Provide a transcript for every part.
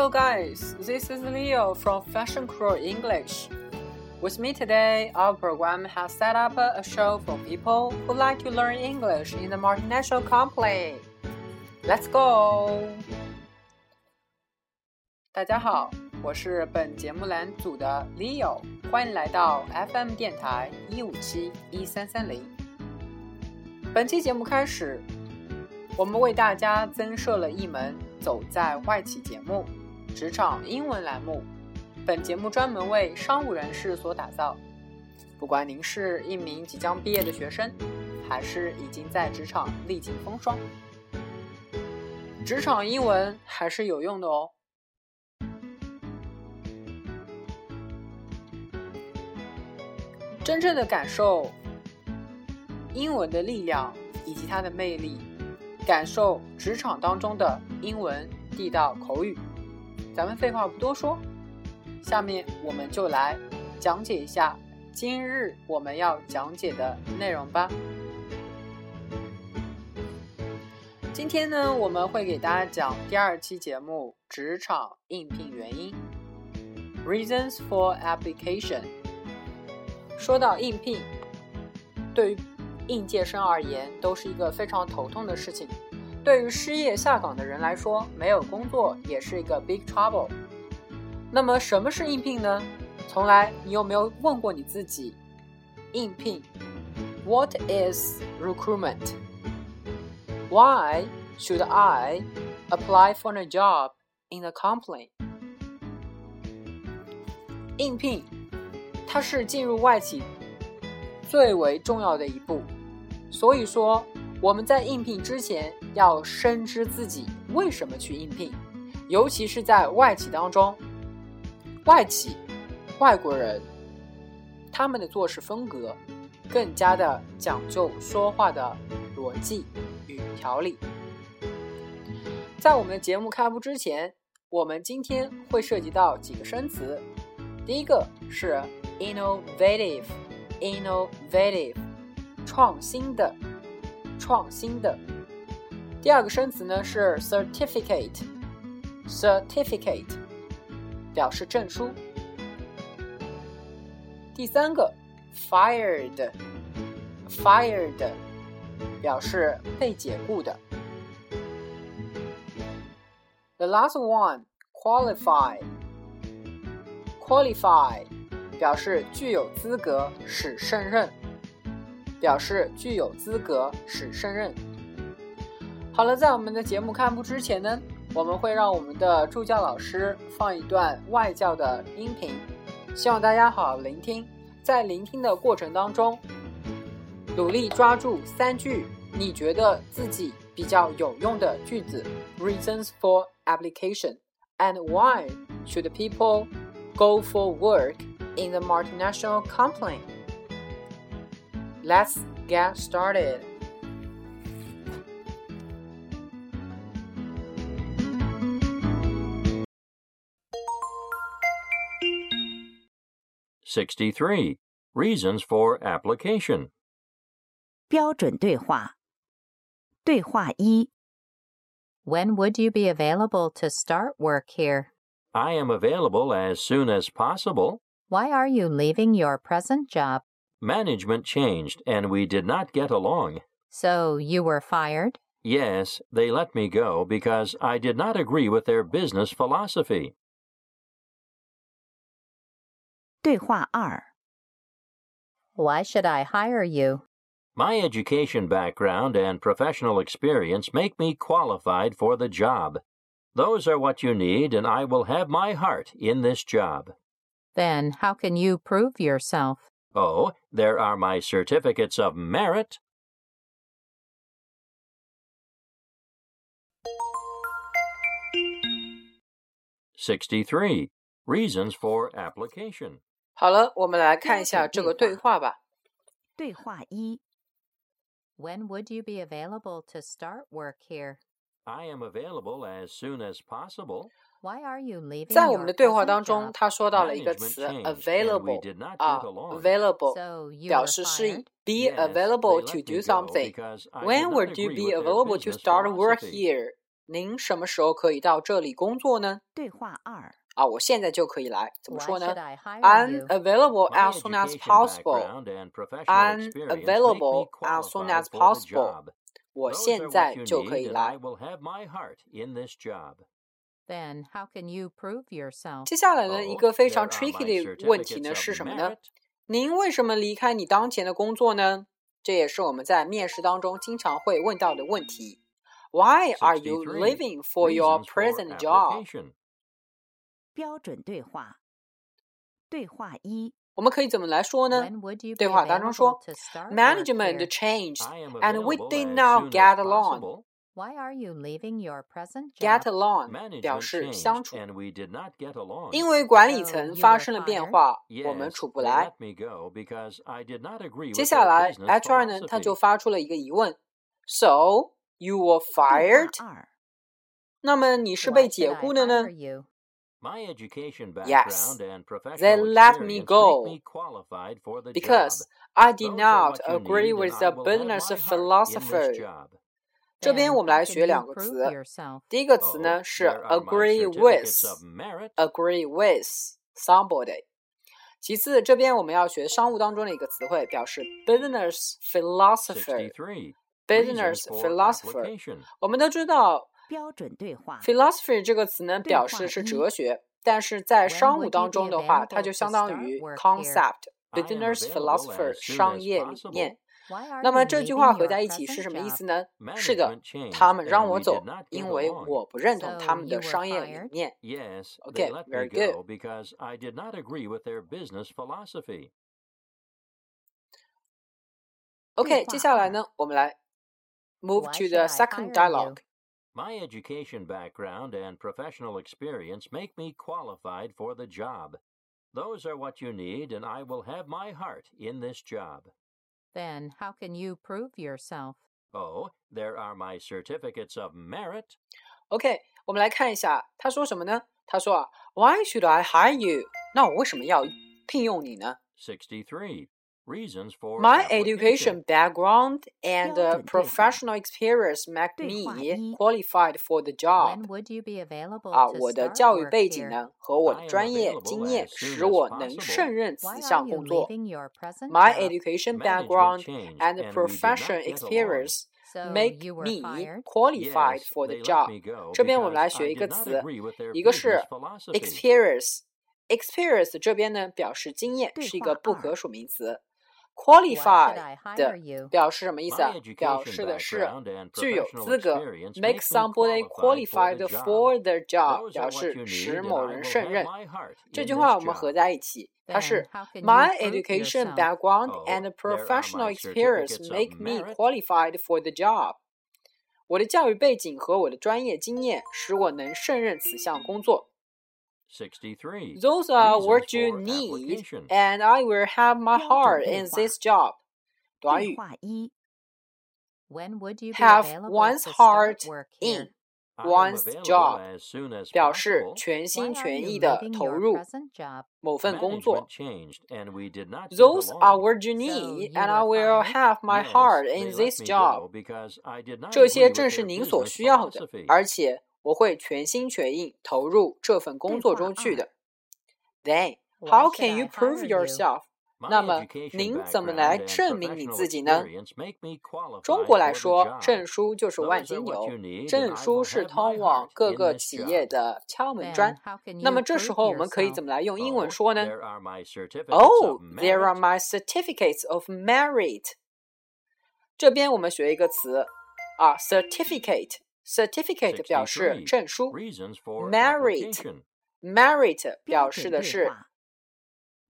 Hello, guys. This is Leo from Fashion Crew English. With me today, our program has set up a show for people who like to learn English in the multinational company. Let's go! 大家好，我是本节目栏组的 Leo，欢迎来到 FM 电台一五七一三三零。本期节目开始，我们为大家增设了一门走在外企节目—— 职场英文栏目。本节目专门为商务人士所打造。不管您是一名即将毕业的学生，还是已经在职场历尽风霜，职场英文还是有用的哦。真正的感受英文的力量以及它的魅力，感受职场当中的英文地道口语。咱们废话不多说。下面我们就来讲解一下今日我们要讲解的内容吧。今天呢，我们会给大家讲第二期节目职场应聘原因 （Reasons for Application）。说到应聘，对于应届生而言都是一个非常头痛的事情。对于失业下岗的人来说，没有工作也是一个 big trouble。那么什么是应聘呢？从来你有没有问过你自己？应聘，What is recruitment? Why should I apply for a job in a company? 应聘，它是进入外企最为重要的一步。所以说，我们在应聘之前要深知自己为什么去应聘，尤其是在外企当中。外企，外国人，他们的做事风格更加的讲究说话的逻辑与条理。在我们的节目开播之前，我们今天会涉及到几个生词。第一个是 innovative，innovative，创新的，创新的。第二个生词呢是 certificate，certificate。表示证书。第三个，fired，fired，表示被解雇的。The last one，qualify，qualify，表示具有资格使胜任，表示具有资格使胜任。好了，在我们的节目开播之前呢。我们会让我们的助教老师放一段外教的音频，希望大家好好聆听。在聆听的过程当中，努力抓住三句你觉得自己比较有用的句子：Reasons for application and why should people go for work in the multinational company? Let's get started. Sixty-three reasons for application. 标准对话。对话一：When would you be available to start work here? I am available as soon as possible. Why are you leaving your present job? Management changed and we did not get along. So you were fired? Yes, they let me go because I did not agree with their business philosophy. 对话二 Why should I hire you? My education background and professional experience make me qualified for the job. Those are what you need, and I will have my heart in this job. Then how can you prove yourself? Oh, there are my certificates of merit. Sixty-three reasons for application. 好了，我们来看一下这个对话吧。对话一：When would you be available to start work here? I am available as soon as possible. Why are you leaving? 在我们的对话当中，他说到了一个词 available 啊，available 表示适应，be available to do something. When would you be available to start work here? 您什么时候可以到这里工作呢？对话二，啊，我现在就可以来。怎么 Why 说呢 should I hire ？I'm you? available My as soon as education possible. background and professional I'm experience make me available as soon as qualified for the possible. 我现在就可以来 I。will have my heart in this job. Then how can you prove yourself? 接下来呢，一 Oh, 个非常 tricky 的问题呢是什么呢您为什么离开你当前的工作呢？这也是我们在面试当中经常会问到的问题。Why are you leaving for your present job？标准对话。对话一，我们可以怎么来说呢？ When would you be 对话当中 available 说 to start work Management here? changed I am and we available did as not soon as get along. possible. Why are you leaving your present Get job? along 表 Management 示 changed 相处， and we did not get along. 因为管理 So 层 you 发 were 生了变 fired? 化， Yes, 我们处不 they 来 let。me go because I did not agree 接 with 下 their 来 business ，HR 呢，他就 philosophy. 发出了一个疑问：So you were 对话 fired？二，那么你是 Why 被 should 解 I 雇的呢 hire？you? My education Yes, background and professional they let me experience go make me qualified for the Because job. I did Those are not what you agree need, with and the I will have business my heart in this philosophy。 job. 这边 Then 我们 how 来 can 学 you 两个 prove 词， yourself? 第一个词 Oh, 呢是 there are my agree certificates of with。 merit. agree with somebody。其次，这边我们要学商务当中的一个词汇，表示 business philosopher。 63. business Reasons for philosopher。 application. 我们都知道 标准对话。philosophy 这个词呢表示是哲学，但是在商务当中的话，它就相当于 concept business philosopher 商业理念。那么这句话合在一起是什么意思呢？是的，他们让我走，因为我不认同他们的商业理念。Yes, OK, very good. Because I did not agree with their business philosophy. OK，接下来呢，我们来 move to the second dialogue。My education background and professional experience make me qualified for the job. Those are what you need, and I will have my heart in this job. Then how can you prove yourself? Oh, there are my certificates of merit. OK，我们来看一下他说什么呢？他说啊，Why should I hire you？那我为什么要聘用你呢 63. Reasons for ？My application. education background and 标准对话。 professional experience make 对话 me 一。 qualified for the When job。 would you be available 啊， to 我的 start 教育 work 背景 here? 呢和我 I 的 am 专业 available 经验 as soon 使 as 我能 possible. 胜任 Why 此 are 项 you 工作。 leaving your present My job? education Management background changed, and and we did not professional get along. experience So make you were me fired? qualified Yes, for the they let job me。go 这边我们 because 来 I 学一个 did not 词 agree with their，一个是 business philosophy. experience。experience 这边呢表示经验，对是一话二个不可数名词。 Qualified 的表示什么意思啊表示的是具有资格，make make me somebody qualified for the job，表示使某人胜任。这句话我们合在一起，它是 My education background Oh, and professional experience make me qualified for the job。我的教育背景和我的专业经验使我能胜任此项工作。63. Those are Reasons what you for need, application. and I will have my 标准 heart 对 in 话。 this job。短对语话一， When would you be have available one's to heart start work in here? I am one's available job， as soon as 表示 possible. 全 Why 心 are 全 you 意的 leaving 投 your 入 present job? 某份工作 Management。changed, and we did not get Those are along. what you So need, you and I were will fired? have my Yes, heart they in let this me job. go because I did not 这 agree 些 with 正 their 是您所 business 需要的， philosophy. 而且 我会全心全意投入这份工作中去的。then how can you prove yourself？那么您怎么来证明你自己呢？中国来说，证书就是万金油，证书是通往各个企业的敲门砖。那么这时候我们可以怎么来用英文说呢？oh there are my certificates of merit。这边我们学一个词啊，certificate。certificate 表示63. 证书 Reasons for Merit application. ，merit 表标准对示的是话。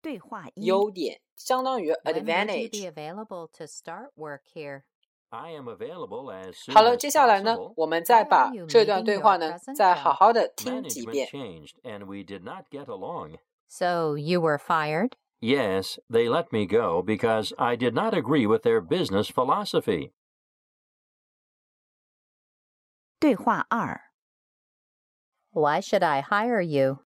对话一，优点，相当于 When would you be advantage。 available to start work here? I am available as soon 好了， as 接下来呢 possible.，我们再 Why 把 are you 这段 leaving 对 your 话呢 present 再 job? 好好的听几 Management 遍。 changed, and we did not get along. So you were fired? Yes, they let me go because I did not agree with their business philosophy. 对话二， Why should I hire you?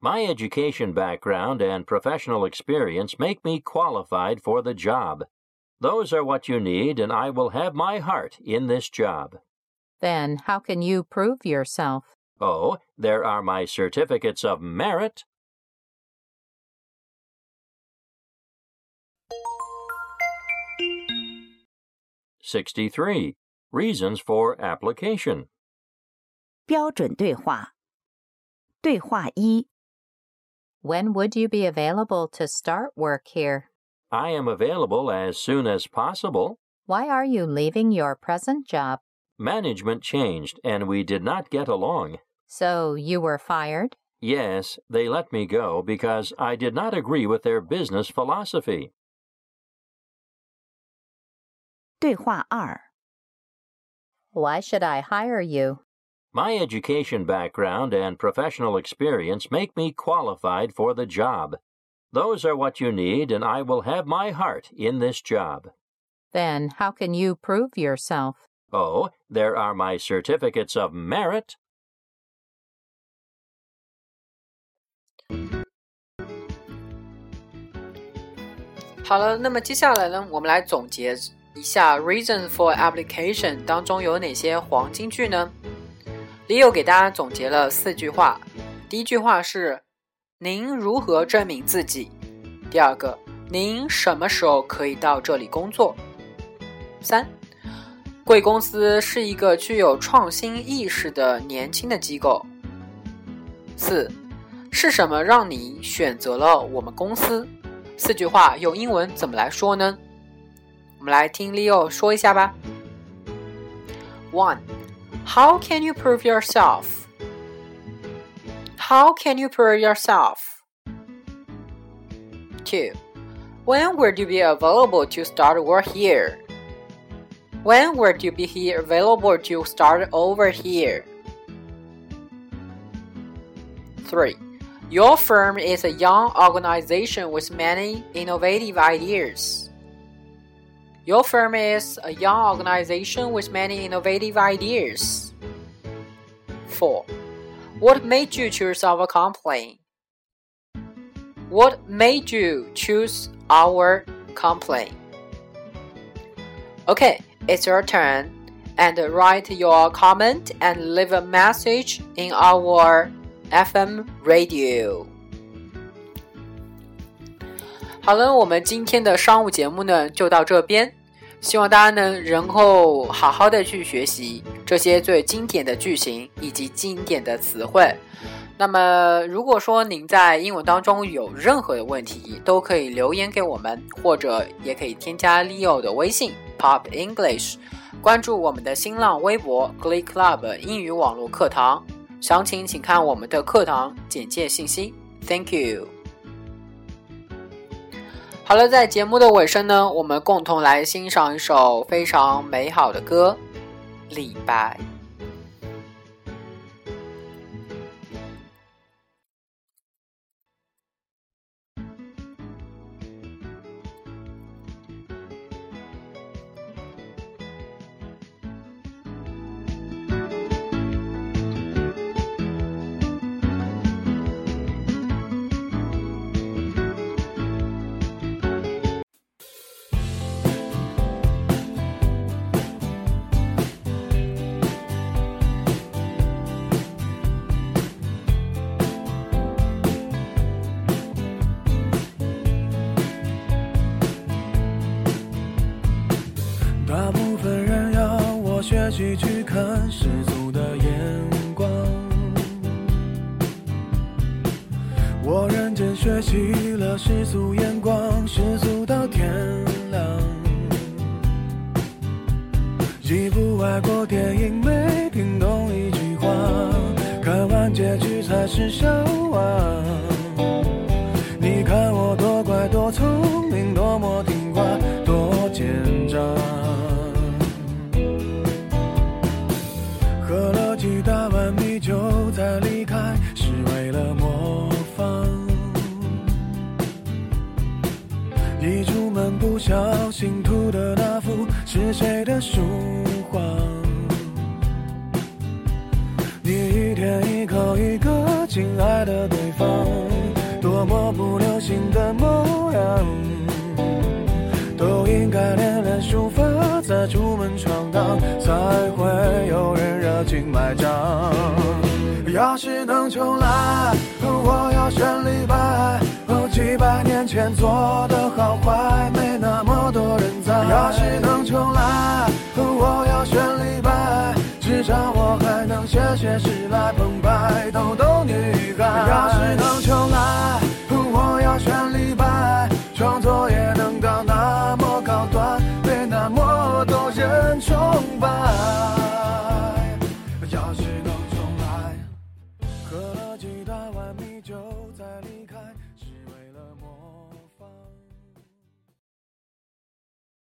My education background and professional experience make me qualified for the job. Those are what you need, and I will have my heart in this job. Then how can you prove yourself? Oh, there are my certificates of merit. Sixty-three reasons for application. 标准对话。对话一： When would you be available to start work here? I am available as soon as possible. Why are you leaving your present job? Management changed and we did not get along. So you were fired? Yes, they let me go because I did not agree with their business philosophy. 对话二： Why should I hire you? My education background and professional experience make me qualified for the job. Those are what you need, and I will have my heart in this job. Then how can you prove yourself? Oh, there are my certificates of merit. 好了，那么接下来呢，我们来总结一下 reason for application 当中有哪些黄金句呢 ？Leo 给大家总结了四句话。第一句话是：您如何证明自己？第二个，您什么时候可以到这里工作？三，贵公司是一个具有创新意识的年轻的机构。四，是什么让你选择了我们公司？四句话用英文怎么来说呢？我们来听 Leo 说一下吧。One, how can you prove yourself? How can you prove yourself? Two, when would you be available to start work here? When would you be here available to start over here? Three. Your firm is a young organization with many innovative ideas. Your firm is a young organization with many innovative ideas. 4. What made you choose our company? What made you choose our company? Okay, it's your turn. And write your comment and leave a message in our FM Radio。好了，我们今天的商务节目呢就到这边，希望大家呢能够好好的去学习这些最经典的句型以及经典的词汇。那么，如果说您在英文当中有任何的问题，都可以留言给我们，或者也可以添加 Leo 的微信 Pop English，关注我们的新浪微博 Glee Club 英语网络课堂。详情请看我们的课堂简介信息。Thank you。好了，在节目的尾声呢，我们共同来欣赏一首非常美好的歌《李白》。我学习去看世俗的眼光，我认真学习了世俗眼光，世俗到天亮。一部外国电影没听懂一句话，看完结局才是笑话。你看我多乖多聪重来，我要选李白。几百年前做的好坏，没那么多人在。要是能重来，我要选李白，至少我还能写写诗来澎湃逗逗